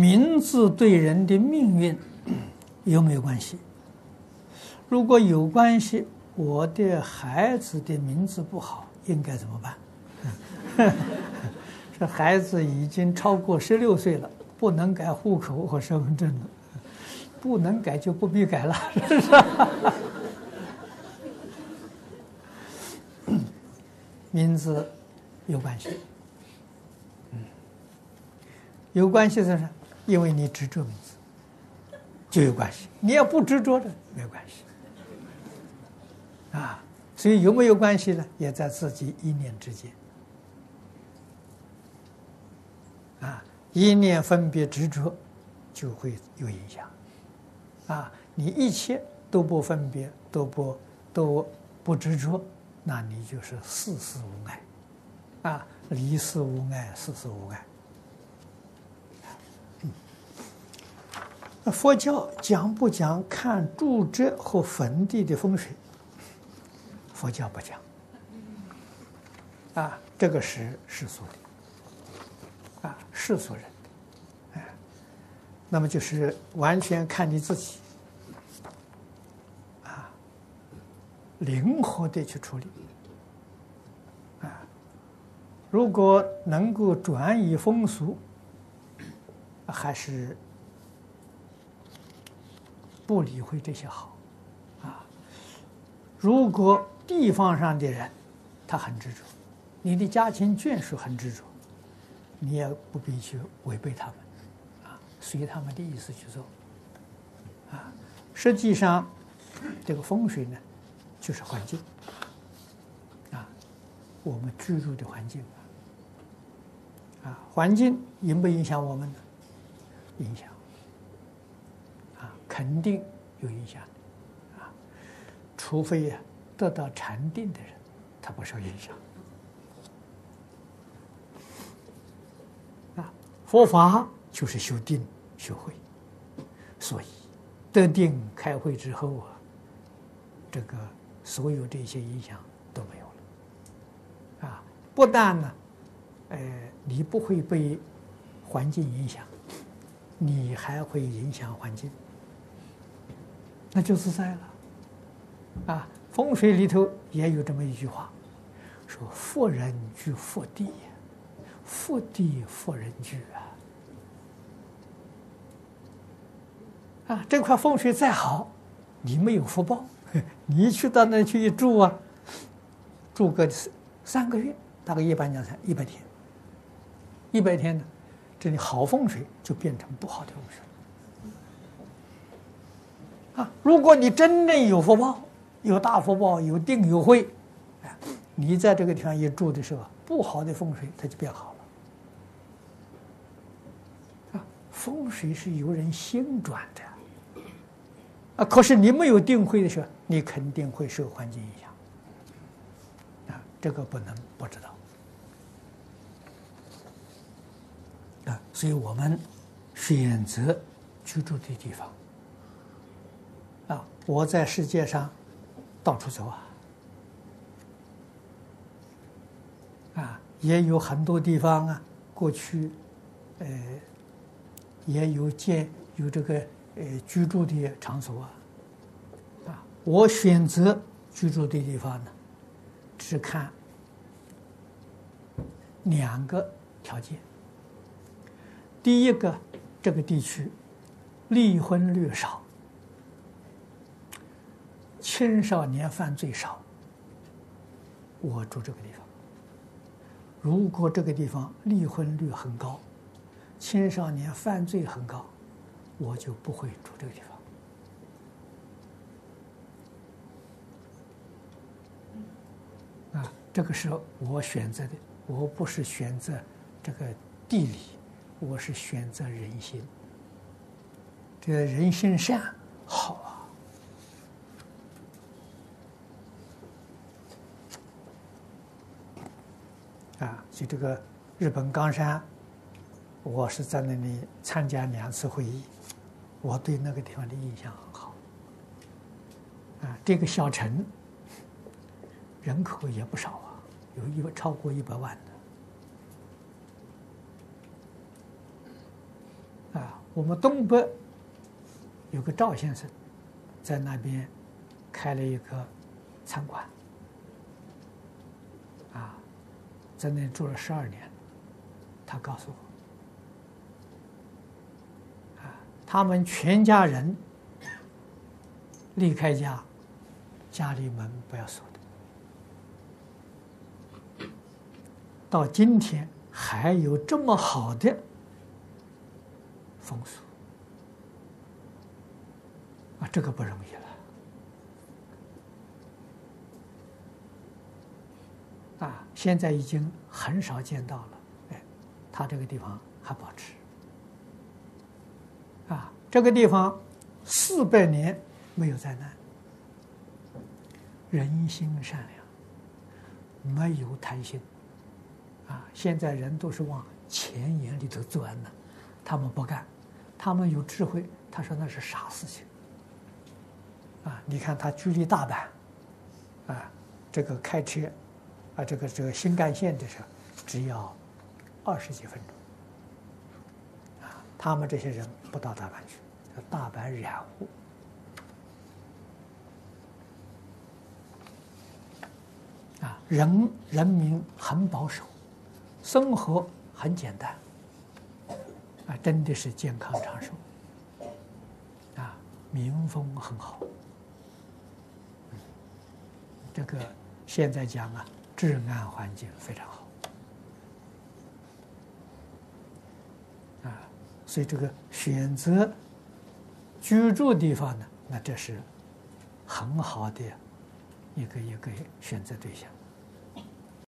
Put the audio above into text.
名字对人的命运有没有关系？如果有关系，我的孩子的名字不好，应该怎么办？这孩子已经超过十六岁了，不能改户口和身份证了，不能改就不必改了，是不是？名字有关系，有关系是什么？因为你执着名字，就有关系。你要不执着的，没关系。啊，所以有没有关系呢？也在自己一念之间。啊，一念分别执着，就会有影响。啊，你一切都不分别，都不都不执着，那你就是事事无碍。啊，离事无碍，事事无碍。那佛教讲不讲看住宅和坟地的风水？佛教不讲。啊，这个是世俗的，啊，世俗人，哎，那么就是完全看你自己，啊，灵活的去处理，啊，如果能够转移风俗，还是。不理会这些好，啊！如果地方上的人他很执着，你的家亲眷属很执着，你也不必去违背他们，啊，随他们的意思去做，啊！实际上，这个风水呢，就是环境，啊，我们居住的环境，啊，环境影不影响我们呢？影响。肯定有影响啊，除非呀得到禅定的人，他不受影响啊。佛法就是修定修慧，所以得定开慧之后啊，这个所有这些影响都没有了啊。不但呢，呃，你不会被环境影响，你还会影响环境。那就自在了，啊，风水里头也有这么一句话，说“富人居富地，富地富人居”啊，啊，这块风水再好，你没有福报，你去到那去一住啊，住个三三个月，大概一般讲才一百天，一百天呢，这里好风水就变成不好的风水。如果你真正有福报，有大福报，有定有慧，你在这个地方一住的时候，不好的风水它就变好了。啊，风水是由人心转的，啊，可是你没有定慧的时候，你肯定会受环境影响。啊，这个不能不知道。啊，所以我们选择居住的地方。啊，我在世界上到处走啊，啊，也有很多地方啊，过去，呃，也有建有这个呃居住的场所啊，啊，我选择居住的地方呢，只看两个条件。第一个，这个地区离婚率少。青少年犯罪少，我住这个地方。如果这个地方离婚率很高，青少年犯罪很高，我就不会住这个地方。啊，这个是我选择的，我不是选择这个地理，我是选择人心。这个人心善好啊。啊，就这个日本冈山，我是在那里参加两次会议，我对那个地方的印象很好。啊，这个小城人口也不少啊，有一个超过一百万的。啊，我们东北有个赵先生，在那边开了一个餐馆，啊，在那住了十二年。他告诉我，啊，他们全家人离开家，家里门不要锁的，到今天还有这么好的风俗，啊，这个不容易了，啊，现在已经很少见到了。哎他这个地方还保持，啊，这个地方四百年没有灾难，人心善良，没有贪心，啊，现在人都是往钱眼里头钻的，他们不干，他们有智慧，他说那是傻事情，啊，你看他距离大阪，啊，这个开车，这个这个新干线的时候，只要。二十几分钟，啊，他们这些人不到大阪去，大阪染污，啊，人人民很保守，生活很简单，啊，真的是健康长寿，啊，民风很好，这个现在讲啊，治安环境非常好。啊所以这个选择居住地方呢，那这是很好的一个一个选择对象。